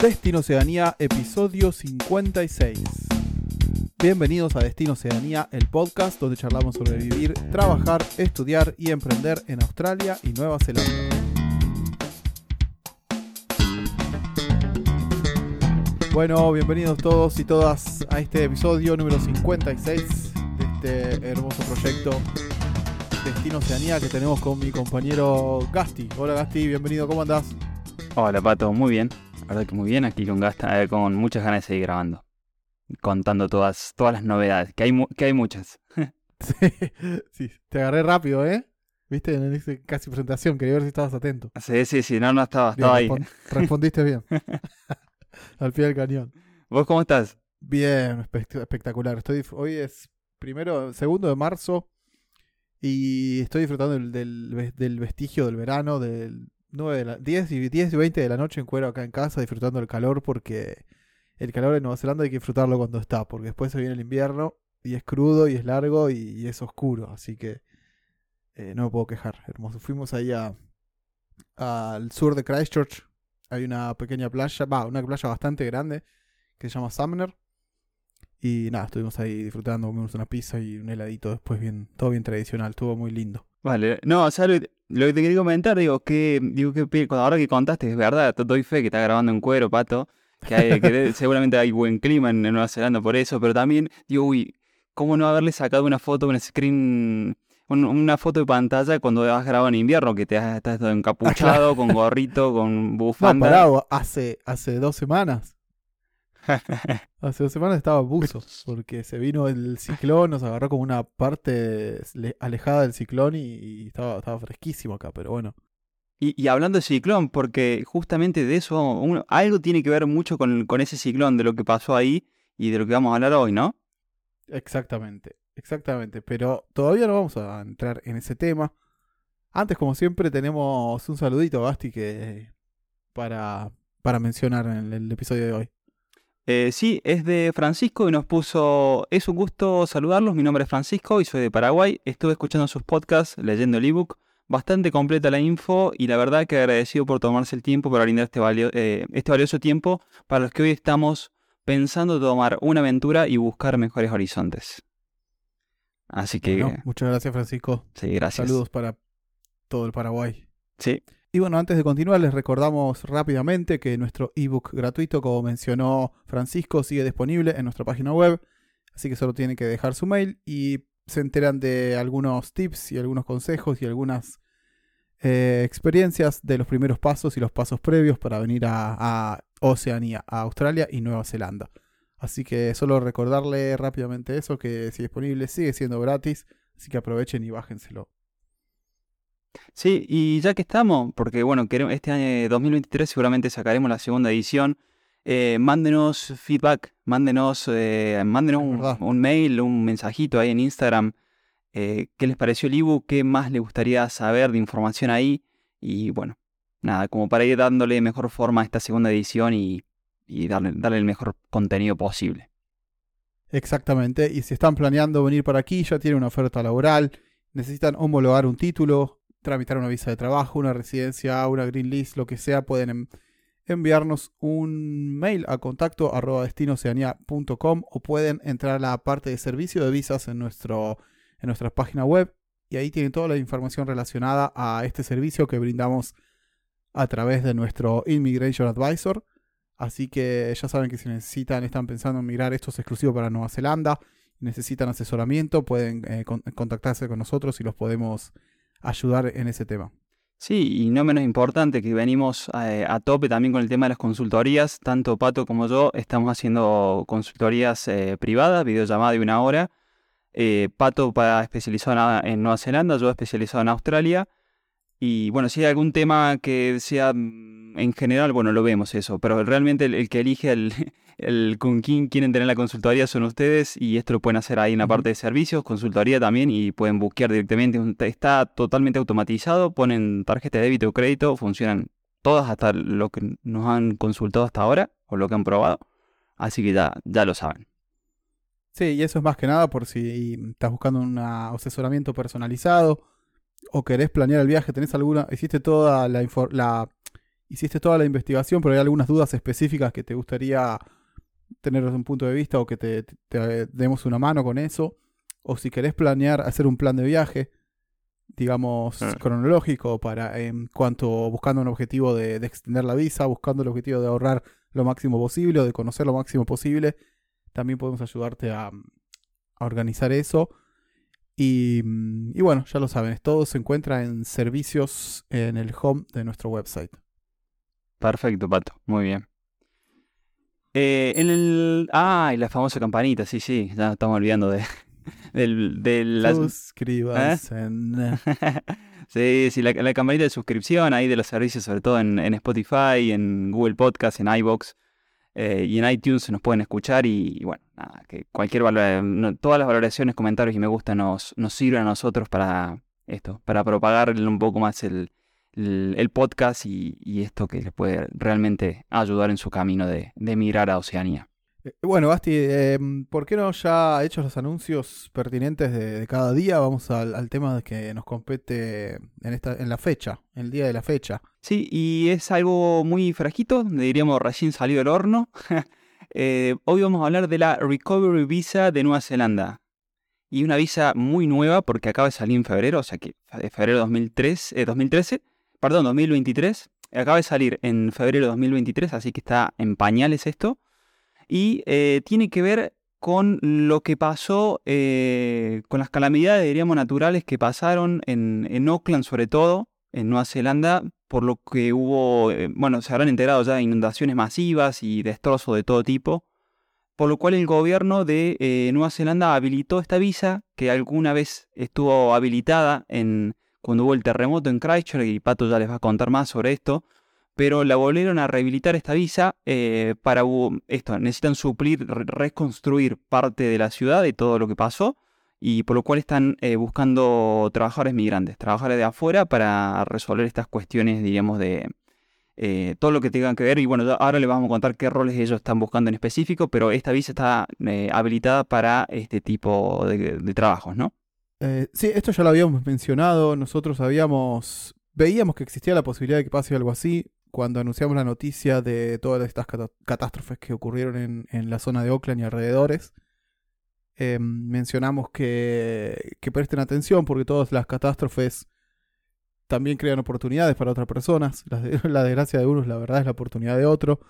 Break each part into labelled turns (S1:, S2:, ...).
S1: Destino Oceanía, episodio 56. Bienvenidos a Destino Oceanía, el podcast donde charlamos sobre vivir, trabajar, estudiar y emprender en Australia y Nueva Zelanda. Bueno, bienvenidos todos y todas a este episodio número 56 de este hermoso proyecto Destino Oceanía que tenemos con mi compañero Gasti. Hola Gasti, bienvenido, ¿cómo andás?
S2: Hola Pato, muy bien. Verdad que muy bien, aquí con Gasta, eh, con muchas ganas de seguir grabando. Contando todas, todas las novedades, que hay, mu- que hay muchas.
S1: Sí, sí, te agarré rápido, ¿eh? Viste, en casi presentación, quería ver si estabas atento.
S2: Sí, sí, sí, no, no estaba,
S1: Bien,
S2: estaba ahí.
S1: respon- respondiste bien. Al pie del cañón.
S2: ¿Vos cómo estás?
S1: Bien, espe- espectacular. Estoy, hoy es primero, segundo de marzo y estoy disfrutando del, del, del vestigio del verano, del 9 de la, 10, y 10 y 20 de la noche en cuero acá en casa, disfrutando del calor porque el calor en Nueva Zelanda hay que disfrutarlo cuando está, porque después se viene el invierno y es crudo y es largo y, es oscuro, así que eh, no me puedo quejar. Hermoso. Fuimos ahí al sur de Christchurch, hay una pequeña playa, va, una playa bastante grande que se llama Sumner. Y nada, estuvimos ahí disfrutando, comimos una pizza y un heladito después, bien, todo bien tradicional, estuvo muy lindo.
S2: Vale, no, o sea, lo, que te quería comentar, digo, que, digo que ahora que contaste, es verdad, te doy fe que está grabando en cuero, Pato, que, hay- que de- seguramente hay buen clima en, en Nueva Zelanda por eso, pero también, digo, uy, ¿cómo no haberle sacado una foto, un screen, un- una foto de pantalla cuando has grabado en invierno, que te has, estás todo encapuchado, con gorrito, con
S1: No,
S2: bufanda?
S1: parado, hace, hace dos semanas. Hace dos semanas estaba buzo, porque se vino el ciclón, nos agarró como una parte le- alejada del ciclón y, y estaba, estaba fresquísimo acá, pero bueno.
S2: Y, y hablando de ciclón, porque justamente de eso, uno- algo tiene que ver mucho con, con ese ciclón, de lo que pasó ahí y de lo que vamos a hablar hoy, ¿no?
S1: Exactamente, exactamente. Pero todavía no vamos a entrar en ese tema. Antes, como siempre, tenemos un saludito, Basti, que para, para mencionar en el episodio de hoy.
S2: Eh, sí, es de Francisco y nos puso, es un gusto saludarlos, mi nombre es Francisco y soy de Paraguay, estuve escuchando sus podcasts, leyendo el ebook, bastante completa la info y la verdad que agradecido por tomarse el tiempo para brindar este, valio- eh, este valioso tiempo para los que hoy estamos pensando tomar una aventura y buscar mejores horizontes. Así que,
S1: Bueno, muchas gracias, Francisco.
S2: sí, gracias.
S1: Saludos para todo el Paraguay.
S2: Sí,
S1: Y bueno, antes de continuar, les recordamos rápidamente que nuestro ebook gratuito, como mencionó Francisco, sigue disponible en nuestra página web. Así que solo tienen que dejar su mail y se enteran de algunos tips y algunos consejos y algunas eh, experiencias de los primeros pasos y los pasos previos para venir a, a Oceanía, a Australia y Nueva Zelanda. Así que solo recordarle rápidamente eso, que sigue disponible, sigue siendo gratis, así que aprovechen y bájenselo.
S2: Sí, y ya que estamos, porque bueno, queremos, este año 2023 seguramente sacaremos la segunda edición, eh, mándenos feedback, mándenos, eh, mándenos un mail, un mensajito ahí en Instagram, eh, qué les pareció el ebook, qué más les gustaría saber de información ahí, y bueno, nada, como para ir dándole mejor forma a esta segunda edición y, y darle, darle el mejor contenido posible.
S1: Exactamente, y si están planeando venir para aquí, ya tienen una oferta laboral, necesitan homologar un título, tramitar una visa de trabajo, una residencia, una green list, lo que sea, pueden en- enviarnos un mail a contacto arroba destinoceanía.com o pueden entrar a la parte de servicio de visas en, nuestro, en nuestra página web y ahí tienen toda la información relacionada a este servicio que brindamos a través de nuestro Immigration Advisor. Así que ya saben que si necesitan, están pensando en migrar, esto es exclusivo para Nueva Zelanda, necesitan asesoramiento, pueden eh, con- contactarse con nosotros y los podemos ayudar en ese tema.
S2: Sí, y no menos importante que venimos eh, a tope también con el tema de las consultorías. Tanto Pato como yo estamos haciendo consultorías eh, privadas, videollamada de una hora. Eh, Pato para especializado en, en Nueva Zelanda, yo especializado en Australia. Y bueno, si hay algún tema que sea mm, en general, bueno, lo vemos eso. Pero realmente el, el que elige el, el con quién quieren tener la consultoría son ustedes. Y esto lo pueden hacer ahí en la parte de servicios, consultoría también. Y pueden buscar directamente. Está totalmente automatizado. Ponen tarjeta de débito o crédito. Funcionan todas hasta lo que nos han consultado hasta ahora. O lo que han probado. Así que ya, ya lo saben.
S1: Sí, y eso es más que nada por si estás buscando un asesoramiento personalizado o querés planear el viaje, tenés alguna, hiciste toda la, la hiciste toda la investigación, pero hay algunas dudas específicas que te gustaría tener desde un punto de vista o que te, demos una mano con eso, o si querés planear hacer un plan de viaje, digamos, ah. cronológico para en cuanto buscando un objetivo de, extender la visa, buscando el objetivo de ahorrar lo máximo posible o de conocer lo máximo posible, también podemos ayudarte a, organizar eso. Y, y, bueno, ya lo saben, todo se encuentra en servicios en el home de nuestro website.
S2: Perfecto, Pato, muy bien. Eh, en el. Ah, y la famosa campanita, sí, sí, ya estamos olvidando de. Del, de las...
S1: Suscríbanse. ¿Eh?
S2: sí, sí, la, campanita de suscripción ahí de los servicios, sobre todo en, Spotify, en Google Podcast, en iBox eh, y en iTunes nos pueden escuchar. Y, bueno, nada, que cualquier valor, todas las valoraciones, comentarios y me gusta nos, nos sirven a nosotros para esto, para propagar un poco más el, el, podcast y, esto que les puede realmente ayudar en su camino de, de emigrar a Oceanía.
S1: Eh, bueno, Basti, em, ¿por qué no ya hechos los anuncios pertinentes de, cada día? Vamos al, tema de que nos compete en, esta, en la fecha, el día de la fecha.
S2: Sí, y es algo muy frajito, diríamos recién salido del horno. Eh, hoy vamos a hablar de la Recovery Visa de Nueva Zelanda. Y una visa muy nueva porque acaba de salir en febrero, o sea que de febrero 2003, 2013 perdón, 2023. Acaba de salir en febrero de 2023, así que está en pañales esto. Y eh, tiene que ver con lo que pasó, eh, con las calamidades, diríamos, naturales que pasaron en, en, Auckland, sobre todo, en Nueva Zelanda, por lo que hubo, eh, bueno, se habrán enterado ya inundaciones masivas y destrozos de todo tipo, por lo cual el gobierno de Nueva Zelanda habilitó esta visa, que alguna vez estuvo habilitada en, cuando hubo el terremoto en Christchurch, y Pato ya les va a contar más sobre esto, pero la volvieron a rehabilitar esta visa eh, para esto, necesitan suplir, reconstruir parte de la ciudad de todo lo que pasó, y por lo cual están eh, buscando trabajadores migrantes, trabajadores de afuera para resolver estas cuestiones, diríamos, de eh, todo lo que tengan que ver. Y bueno, ahora les vamos a contar qué roles ellos están buscando en específico, pero esta visa está habilitada para este tipo de trabajos, ¿no?
S1: Sí, esto ya lo habíamos mencionado. Nosotros habíamos. Veíamos que existía la posibilidad de que pase algo así cuando anunciamos la noticia de todas estas catástrofes que ocurrieron en, la zona de Oakland y alrededores. Em, mencionamos que, que presten atención porque todas las catástrofes también crean oportunidades para otras personas. La, desgracia de unos, la verdad, es la oportunidad de otro.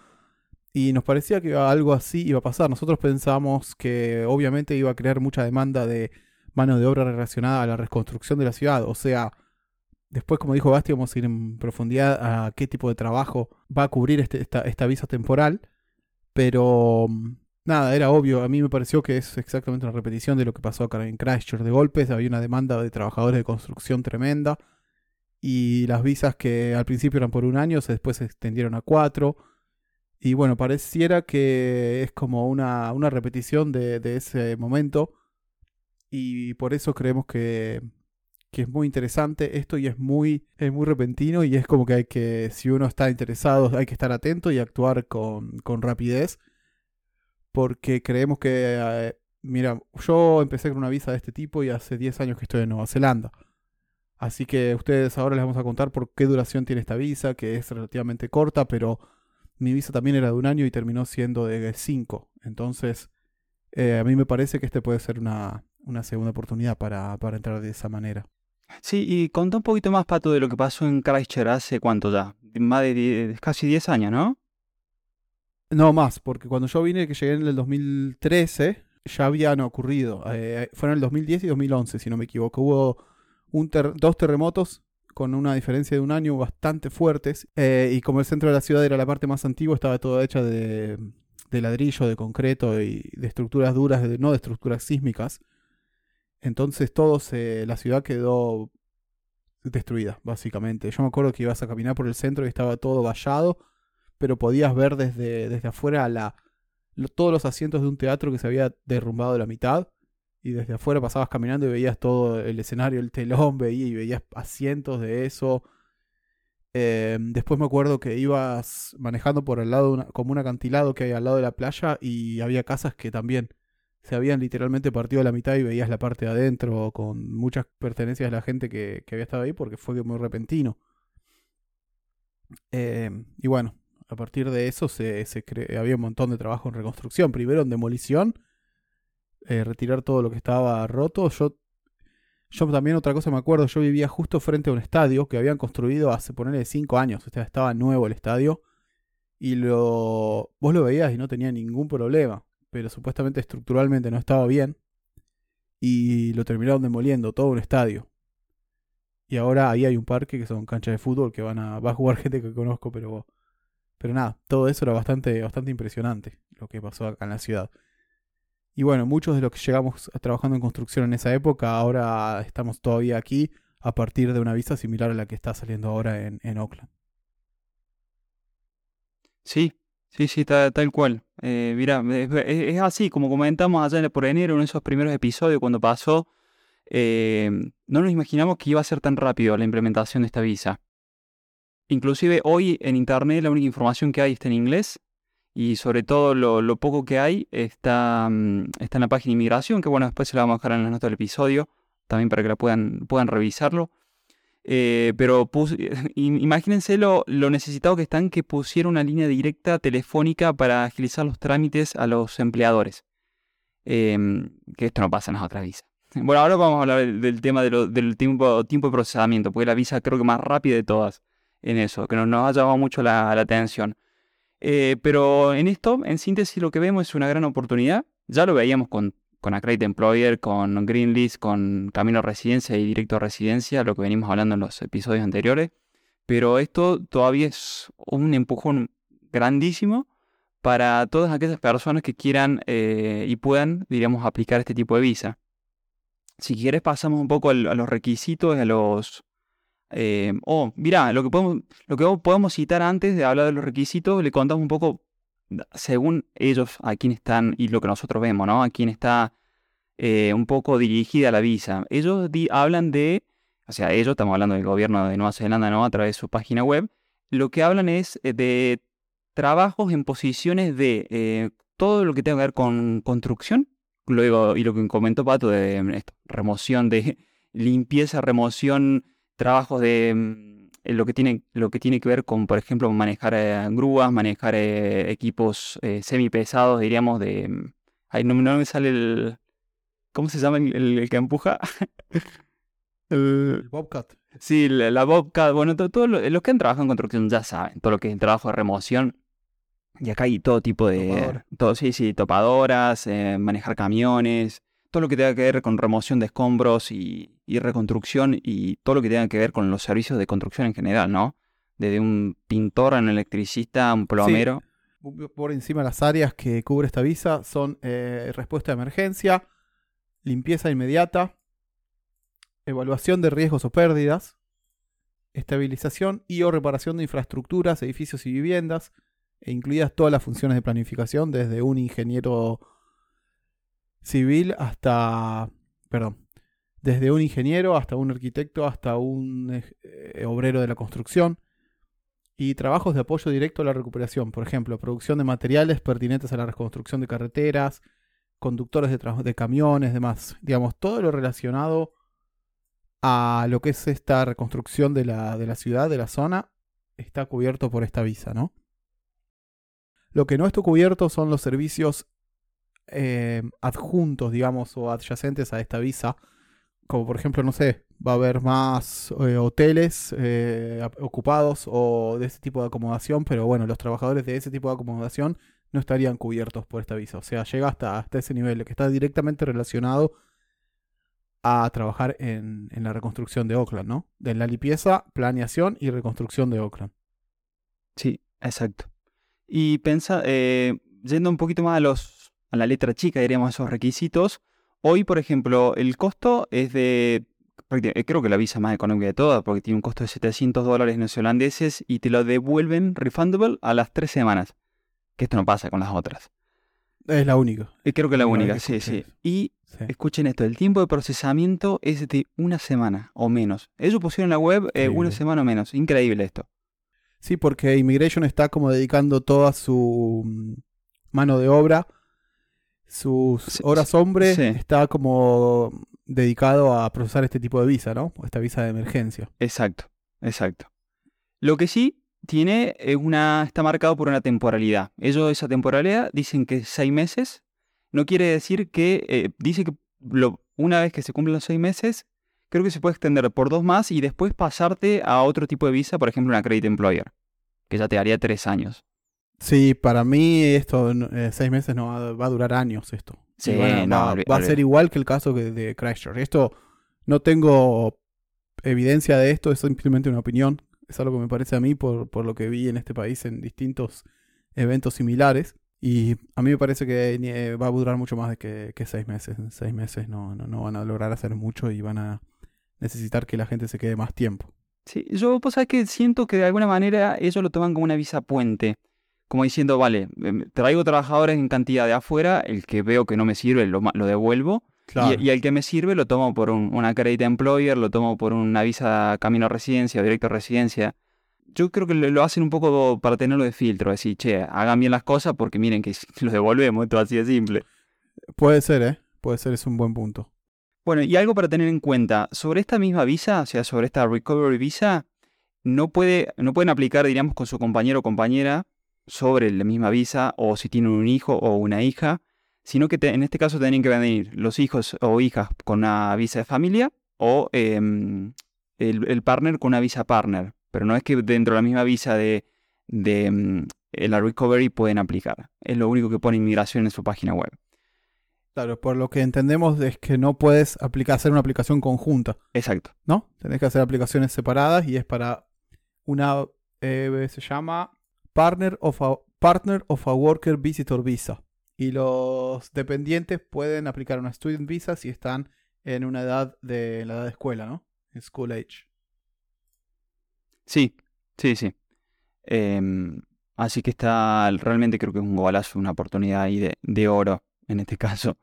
S1: Y nos parecía que algo así iba a pasar. Nosotros pensamos que obviamente iba a crear mucha demanda de mano de obra relacionada a la reconstrucción de la ciudad. O sea, después, como dijo Basti, vamos a ir en profundidad a qué tipo de trabajo va a cubrir este, esta, visa temporal. Pero nada, era obvio. A mí me pareció que es exactamente una repetición de lo que pasó acá en Christchurch. De golpes había una demanda de trabajadores de construcción tremenda. Y las visas que al principio eran por un año, se después se extendieron a cuatro. Y bueno, pareciera que es como una, repetición de ese momento y por eso creemos que, es muy interesante esto y es muy, es muy repentino y es como que hay que, si uno está interesado, hay que estar atento y actuar con, rapidez porque creemos que, eh, mira, yo empecé con una visa de este tipo y hace 10 años que estoy en Nueva Zelanda. Así que ustedes ahora les vamos a contar por qué duración tiene esta visa, que es relativamente corta, pero mi visa también era de un año y terminó siendo de 5. Entonces, eh, a mí me parece que este puede ser una, una segunda oportunidad para, entrar de esa manera.
S2: Sí, y contá un poquito más, Pato, de lo que pasó en Christchurch hace cuánto ya, más de casi 10 años, ¿no?
S1: No más, porque cuando yo vine, que llegué en el 2013, ya habían ocurrido. Eh, fueron el 2010 y 2011, si no me equivoco. Hubo dos terremotos con una diferencia de un año bastante fuertes. Eh, y como el centro de la ciudad era la parte más antigua, estaba toda hecha de ladrillo, de concreto y de estructuras duras, no de estructuras sísmicas. Entonces todo la ciudad quedó destruida, básicamente. Yo me acuerdo que ibas a caminar por el centro y estaba todo vallado, pero podías ver desde, desde afuera todos los asientos de un teatro que se había derrumbado de la mitad. Y desde afuera pasabas caminando y veías todo el escenario, el telón, veía y veías asientos de eso. Em, después me acuerdo que ibas manejando por el lado, como un acantilado que hay al lado de la playa y había casas que también se habían literalmente partido a la mitad y veías la parte de adentro con muchas pertenencias de la gente que, había estado ahí porque fue muy repentino. Eh, y bueno, a partir de eso se, había un montón de trabajo en reconstrucción. Primero en demolición, eh, retirar todo lo que estaba roto. Yo, yo también otra cosa me acuerdo, yo vivía justo frente a un estadio que habían construido hace ponerle 5 años. O sea, estaba nuevo el estadio. Y lo, vos lo veías y no tenía ningún problema. Pero supuestamente estructuralmente no estaba bien. Y lo terminaron demoliendo, todo un estadio. Y ahora ahí hay un parque que son canchas de fútbol que van a, va a jugar gente que conozco, pero pero nada, todo eso era bastante, bastante impresionante lo que pasó acá en la ciudad. Y bueno, muchos de los que llegamos trabajando en construcción en esa época, ahora estamos todavía aquí a partir de una visa similar a la que está saliendo ahora en, en Oakland.
S2: Sí, sí, sí, tal, tal cual. Eh, mira, es, así, como comentamos allá por enero en esos primeros episodios cuando pasó, eh, no nos imaginamos que iba a ser tan rápido la implementación de esta visa. Inclusive hoy en Internet la única información que hay está en inglés y sobre todo lo, poco que hay está, mm, está, en la página de inmigración, que bueno, después se la vamos a dejar en las notas del episodio, también para que la puedan, puedan revisarlo. Eh, pero imagínense lo, necesitado que están que pusieron una línea directa telefónica para agilizar los trámites a los empleadores. Em, que esto no pasa en las otras visas. Bueno, ahora vamos a hablar del, tema del tiempo, tiempo de procesamiento, porque la visa creo que más rápida de todas en eso, que nos, nos ha llamado mucho la, atención. Eh, pero en esto, en síntesis, lo que vemos es una gran oportunidad. Ya lo veíamos con, con Accredit Employer, con Greenlist, con Camino Residencia y Directo a Residencia, lo que venimos hablando en los episodios anteriores. Pero esto todavía es un empujón grandísimo para todas aquellas personas que quieran eh, y puedan, diríamos, aplicar este tipo de visa. Si quieres, pasamos un poco a los requisitos, a los, eh, oh, mira, lo que, podemos, lo que podemos citar antes de hablar de los requisitos, le contamos un poco, según ellos, a quién están y lo que nosotros vemos, ¿no? A quién está eh, un poco dirigida la visa. Ellos hablan de, o sea, ellos, estamos hablando del gobierno de Nueva Zelanda, ¿no? A través de su página web, lo que hablan es eh, de trabajos en posiciones de todo lo que tenga que ver con construcción, luego, y lo que comentó Pato de remoción de limpieza, remoción trabajos de mm, lo que tiene lo que tiene que ver con por ejemplo manejar eh, grúas manejar eh, equipos eh, semi pesados diríamos de mm, ay no, me sale el cómo se llama el, que empuja
S1: el, Bobcat.
S2: sí la, Bobcat bueno todos los que han trabajado en construcción ya saben todo lo que es el trabajo de remoción y acá hay todo tipo de todo sí sí topadoras manejar camiones todo lo que tenga que ver con remoción de escombros y, reconstrucción y todo lo que tenga que ver con los servicios de construcción en general, ¿no? Desde un pintor, un electricista, un plomero.
S1: Por encima las áreas que cubre esta visa son eh, respuesta de emergencia, limpieza inmediata, evaluación de riesgos o pérdidas, estabilización y o reparación de infraestructuras, edificios y viviendas, e incluidas todas las funciones de planificación, desde un ingeniero civil hasta, perdón, desde un ingeniero hasta un arquitecto hasta un eh, obrero de la construcción y trabajos de apoyo directo a la recuperación, por ejemplo, producción de materiales pertinentes a la reconstrucción de carreteras, conductores de, de camiones, demás, digamos, todo lo relacionado a lo que es esta reconstrucción de la, de la ciudad, de la zona, está cubierto por esta visa, ¿no? Lo que no está cubierto son los servicios eh, adjuntos, digamos, o adyacentes a esta visa. Como por ejemplo, no sé, va a haber más eh, hoteles eh, ocupados o de ese tipo de acomodación, pero bueno, los trabajadores de ese tipo de acomodación no estarían cubiertos por esta visa. O sea, llega hasta, hasta ese nivel, que está directamente relacionado a trabajar en, la reconstrucción de Oakland, ¿no? De la limpieza, planeación y reconstrucción de Oakland.
S2: Sí, exacto. Y pensa, yendo un poquito más a los a la letra chica, diríamos, esos requisitos. Hoy, por ejemplo, el costo es de, eh, creo que la visa más económica de todas, porque tiene un costo de 700 dólares neozelandeses y te lo devuelven refundable a las tres semanas. Que esto no pasa con las otras.
S1: Es la única.
S2: Eh, creo que es la única, sí, sí. Y escuchen esto, el tiempo de procesamiento es de una semana o menos. Ellos pusieron en la web eh, una semana o menos. Increíble esto.
S1: Sí, porque Immigration está como dedicando toda su mm, mano de obra sus horas hombre está como dedicado a procesar este tipo de visa, ¿no? Esta visa de emergencia.
S2: Exacto, exacto. Lo que sí, tiene una, está marcado por una temporalidad. Ellos esa temporalidad dicen que seis meses. No quiere decir que, eh, dice que lo, una vez que se cumplen los seis meses, creo que se puede extender por dos más y después pasarte a otro tipo de visa, por ejemplo una Credit Employer, que ya te daría tres años.
S1: Sí, para mí esto, eh, seis meses no va, a durar años esto.
S2: Sí,
S1: va, va, a ser igual que el caso de, de Christchurch. Esto no tengo evidencia de esto, es simplemente una opinión. Es algo que me parece a mí por, por lo que vi en este país en distintos eventos similares. Y a mí me parece que eh, va a durar mucho más de que, que seis meses. En seis meses no, no, no, van a lograr hacer mucho y van a necesitar que la gente se quede más tiempo.
S2: Sí, yo pues que siento que de alguna manera ellos lo toman como una visa puente como diciendo, vale, em, traigo trabajadores en cantidad de afuera, el que veo que no me sirve lo, lo devuelvo. Y, el que me sirve lo tomo por una credit employer, lo tomo por una visa camino a residencia o directo a residencia. Yo creo que lo, hacen un poco para tenerlo de filtro, decir, che, hagan bien las cosas porque miren que lo devolvemos, esto así de simple.
S1: Puede ser, ¿eh? Puede ser, es un buen punto.
S2: Bueno, y algo para tener en cuenta, sobre esta misma visa, o sea, sobre esta recovery visa, no, puede, no pueden aplicar, diríamos, con su compañero o compañera sobre la misma visa o si tienen un hijo o una hija, sino que en este caso tienen que venir los hijos o hijas con una visa de familia o em, el, partner con una visa partner. Pero no es que dentro de la misma visa de, de em, la recovery pueden aplicar. Es lo único que pone inmigración en su página web.
S1: Claro, por lo que entendemos es que no puedes aplicar, hacer una aplicación conjunta.
S2: Exacto.
S1: ¿No? Tenés que hacer aplicaciones separadas y es para una, eh, se llama Partner of, a, Partner of a Worker Visitor Visa. Y los dependientes pueden aplicar una Student Visa si están en una edad de la edad de escuela, ¿no? School age.
S2: Sí, sí, sí. Em, así que está, realmente creo que es un golazo, una oportunidad ahí de, de oro en este caso.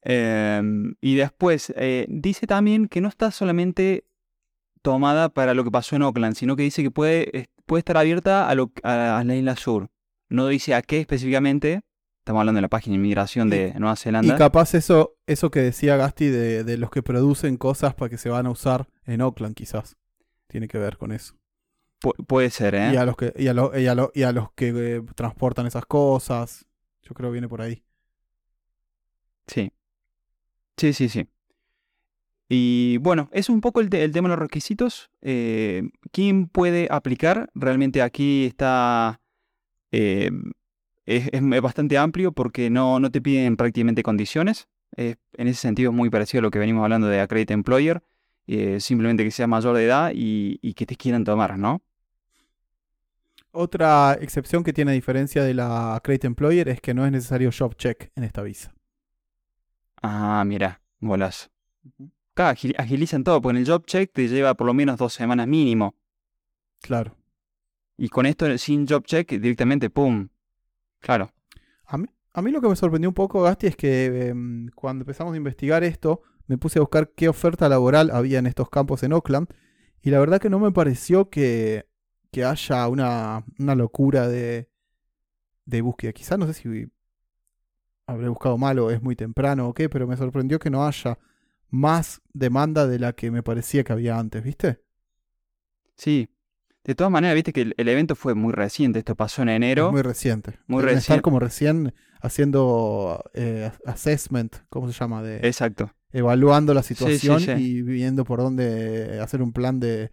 S2: Em, y después, eh, dice también que no está solamente tomada para lo que pasó en Oakland, sino que dice que puede puede estar abierta a, lo, a la isla sur. No dice a qué específicamente. Estamos hablando de la página de inmigración de Nueva Zelanda.
S1: Y capaz eso, eso que decía Gasti de, los que producen cosas para que se van a usar en Oakland, quizás. Tiene que ver con eso.
S2: puede ser, ¿eh?
S1: Y a los que, y a, y a, los que eh, transportan esas cosas. Yo creo que viene por ahí.
S2: Sí. Sí, sí, sí. Y bueno, es un poco el, tema de los requisitos. Eh, ¿Quién puede aplicar? Realmente aquí está... Eh, es, bastante amplio porque no, no te piden prácticamente condiciones. en ese sentido es muy parecido a lo que venimos hablando de Accredit Employer. Eh, simplemente que sea mayor de edad y, y, que te quieran tomar, ¿no?
S1: Otra excepción que tiene diferencia de la Accredit Employer es que no es necesario job check en esta visa.
S2: Ah, mira, bolas agilizan todo, porque en el job check te lleva por lo menos dos semanas mínimo.
S1: Claro.
S2: Y con esto, sin job check, directamente, ¡pum! Claro.
S1: A mí, a mí lo que me sorprendió un poco, Gasti, es que em, cuando empezamos a investigar esto, me puse a buscar qué oferta laboral había en estos campos en Oakland. Y la verdad que no me pareció que, que haya una, una locura de, de búsqueda. Quizás no sé si habré buscado mal o es muy temprano o qué, pero me sorprendió que no haya más demanda de la que me parecía que había antes, ¿viste?
S2: Sí. De todas maneras, viste que el, evento fue muy reciente, esto pasó en enero.
S1: muy reciente.
S2: Muy reciente.
S1: Estar como recién haciendo eh, assessment, ¿cómo se llama? De,
S2: Exacto.
S1: Evaluando la situación y viendo por dónde hacer un plan de,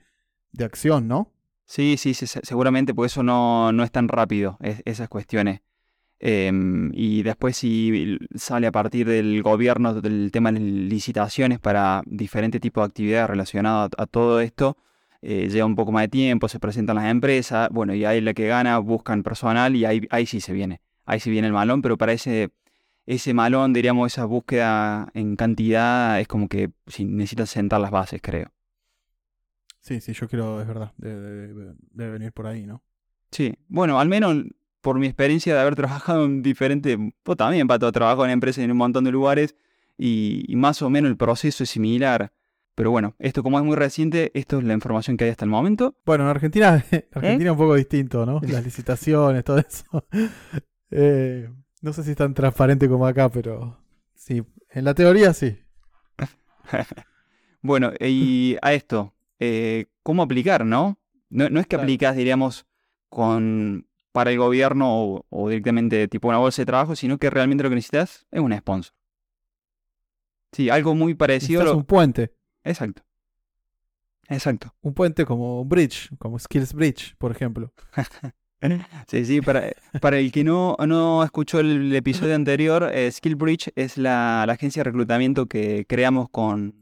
S1: de acción, ¿no?
S2: Sí, sí, sí, seguramente, porque eso no, no es tan rápido, esas cuestiones. Em, y después si sale a partir del gobierno del tema de licitaciones para diferentes tipos de actividades relacionadas a, todo esto, eh, lleva un poco más de tiempo, se presentan las empresas, bueno, y ahí la que gana buscan personal y ahí, ahí sí se viene, ahí sí viene el malón, pero para ese, ese malón, diríamos, esa búsqueda en cantidad es como que si necesitas sentar las bases, creo.
S1: Sí, sí, yo creo, es verdad, debe, debe venir por ahí, ¿no?
S2: Sí, bueno, al menos por mi experiencia de haber trabajado en diferentes, pues también para todo trabajo en empresas en un montón de lugares y, más o menos el proceso es similar. Pero bueno, esto como es muy reciente, esto es la información que hay hasta el momento.
S1: Bueno, en Argentina, Argentina es un poco distinto, ¿no? Las licitaciones, todo eso. Eh, no sé si es tan transparente como acá, pero sí, en la teoría sí.
S2: bueno, y a esto, eh, ¿cómo aplicar, no? No, no es que aplicas, diríamos, con para el gobierno o, directamente tipo una bolsa de trabajo, sino que realmente lo que necesitas es un sponsor. Sí, algo muy parecido.
S1: Es un puente.
S2: Exacto. Exacto.
S1: Un puente como Bridge, como Skills Bridge, por ejemplo.
S2: sí, sí, para, para el que no, no escuchó el, episodio anterior, eh, Skill Bridge es la, agencia de reclutamiento que creamos con,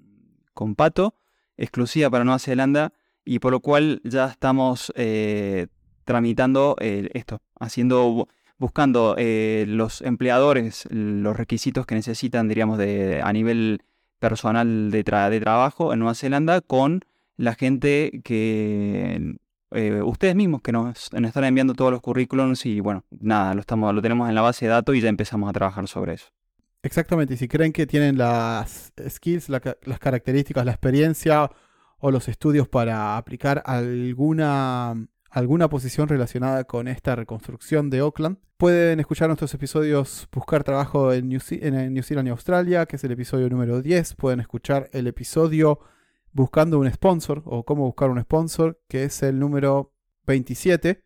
S2: con Pato, exclusiva para Nueva Zelanda, y por lo cual ya estamos eh, tramitando eh, esto, haciendo, buscando eh, los empleadores los requisitos que necesitan, diríamos, de, a nivel personal de, de trabajo en Nueva Zelanda con la gente que eh, ustedes mismos que nos, están enviando todos los currículums y bueno, nada, lo, estamos, lo tenemos en la base de datos y ya empezamos a trabajar sobre eso.
S1: Exactamente, y si creen que tienen las skills, las características, la experiencia o los estudios para aplicar alguna alguna posición relacionada con esta reconstrucción de Auckland. Pueden escuchar nuestros episodios Buscar Trabajo en New, Zealand y Australia, que es el episodio número 10. Pueden escuchar el episodio Buscando un sponsor o cómo buscar un sponsor, que es el número 27.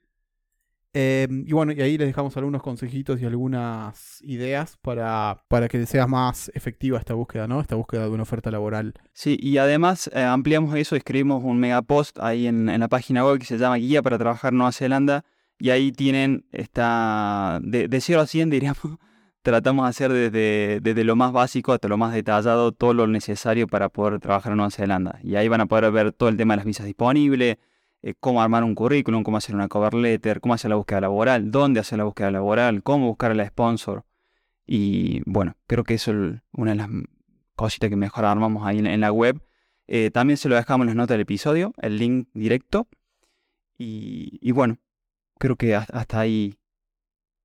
S1: Em, y bueno, y ahí les dejamos algunos consejitos y algunas ideas para, para que sea más efectiva esta búsqueda, ¿no? Esta búsqueda de una oferta laboral.
S2: Sí, y además eh, ampliamos eso, escribimos un mega post ahí en, la página web que se llama Guía para trabajar en Nueva Zelanda. Y ahí tienen esta. De, de 0 a 100, diríamos. Tratamos de hacer desde, desde lo más básico hasta lo más detallado todo lo necesario para poder trabajar en Nueva Zelanda. Y ahí van a poder ver todo el tema de las visas disponibles eh, cómo armar un currículum, cómo hacer una cover letter, cómo hacer la búsqueda laboral, dónde hacer la búsqueda laboral, cómo buscar a sponsor. Y bueno, creo que eso es una de las cositas que mejor armamos ahí en, la web. Eh, también se lo dejamos en las notas del episodio, el link directo. Y, bueno, creo que hasta ahí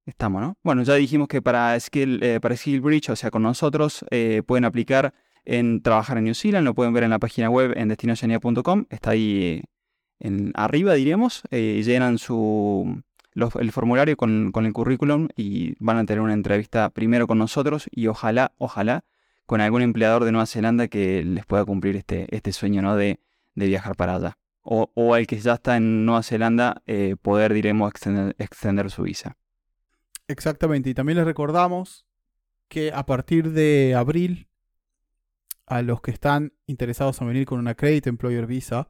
S2: estamos, ¿no? Bueno, ya dijimos que para Skill, eh, para Skill Bridge, o sea, con nosotros, pueden aplicar en trabajar en New Zealand, lo pueden ver en la página web en destinoceania.com, está ahí en, arriba, diríamos, eh, llenan su, el formulario con, el currículum y van a tener una entrevista primero con nosotros y ojalá, ojalá, con algún empleador de Nueva Zelanda que les pueda cumplir este, este sueño ¿no? de, viajar para allá. O, o el que ya está en Nueva Zelanda, eh, poder, diremos, extender, extender su visa.
S1: Exactamente, y también les recordamos que a partir de abril, a los que están interesados en venir con una Credit Employer Visa,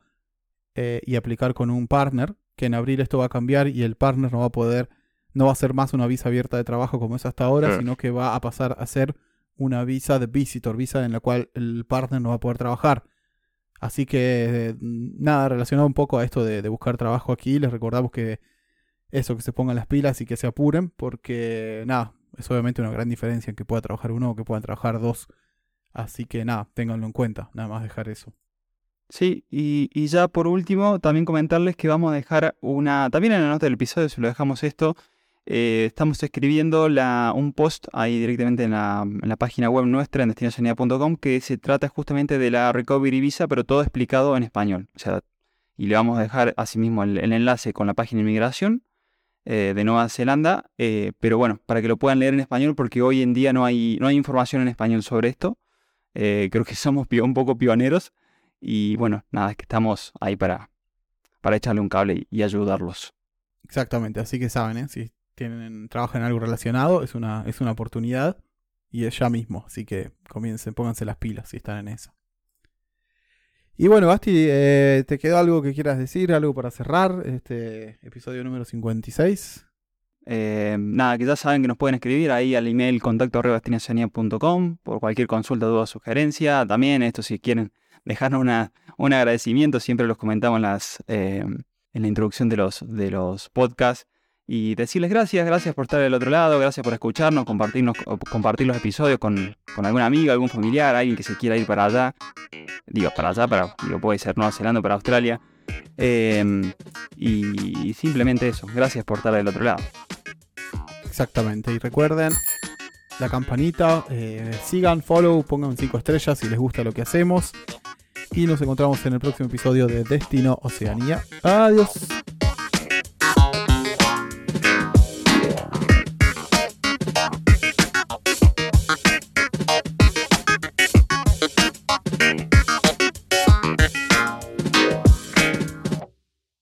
S1: eh, y aplicar con un partner, que en abril esto va a cambiar y el partner no va a poder, no va a ser más una visa abierta de trabajo como es hasta ahora, sino que va a pasar a ser una visa de visitor, visa en la cual el partner no va a poder trabajar. Así que nada, relacionado un poco a esto de, buscar trabajo aquí, les recordamos que eso, que se pongan las pilas y que se apuren, porque nada, es obviamente una gran diferencia en que pueda trabajar uno o que puedan trabajar dos. Así que nada, ténganlo en cuenta, nada más dejar eso.
S2: Sí, y, ya por último, también comentarles que vamos a dejar una, también en la nota del episodio, si lo dejamos esto, eh, estamos escribiendo la, un post ahí directamente en la, página web nuestra, en destinacionalidad.com, que se trata justamente de la Recovery Visa, pero todo explicado en español. O sea, y le vamos a dejar asimismo el, el enlace con la página de inmigración eh, de Nueva Zelanda, eh, pero bueno, para que lo puedan leer en español, porque hoy en día no hay, no hay información en español sobre esto. creo que somos un poco pioneros. Y bueno, nada, es que estamos ahí para, para echarle un cable y, ayudarlos.
S1: Exactamente, así que saben, ¿eh? si tienen, trabajan en algo relacionado, es una, es una oportunidad y es ya mismo, así que comiencen, pónganse las pilas si están en eso. Y bueno, Basti, eh, ¿te quedó algo que quieras decir, algo para cerrar este episodio número 56?
S2: Eh, nada, que ya saben que nos pueden escribir ahí al email contacto por cualquier consulta, duda sugerencia. También esto si quieren dejarnos una, un agradecimiento, siempre los comentamos en, las, eh, en la introducción de los, de los podcasts. Y decirles gracias, gracias por estar del otro lado, gracias por escucharnos, compartirnos, compartir los episodios con, con algún amigo, algún familiar, alguien que se quiera ir para allá. Digo, para allá, para, digo, puede ser Nueva Zelanda, para Australia. Em, y, simplemente eso, gracias por estar del otro lado.
S1: Exactamente, y recuerden la campanita, eh, sigan, follow, pongan 5 estrellas si les gusta lo que hacemos y nos encontramos en el próximo episodio de Destino Oceanía. Adiós.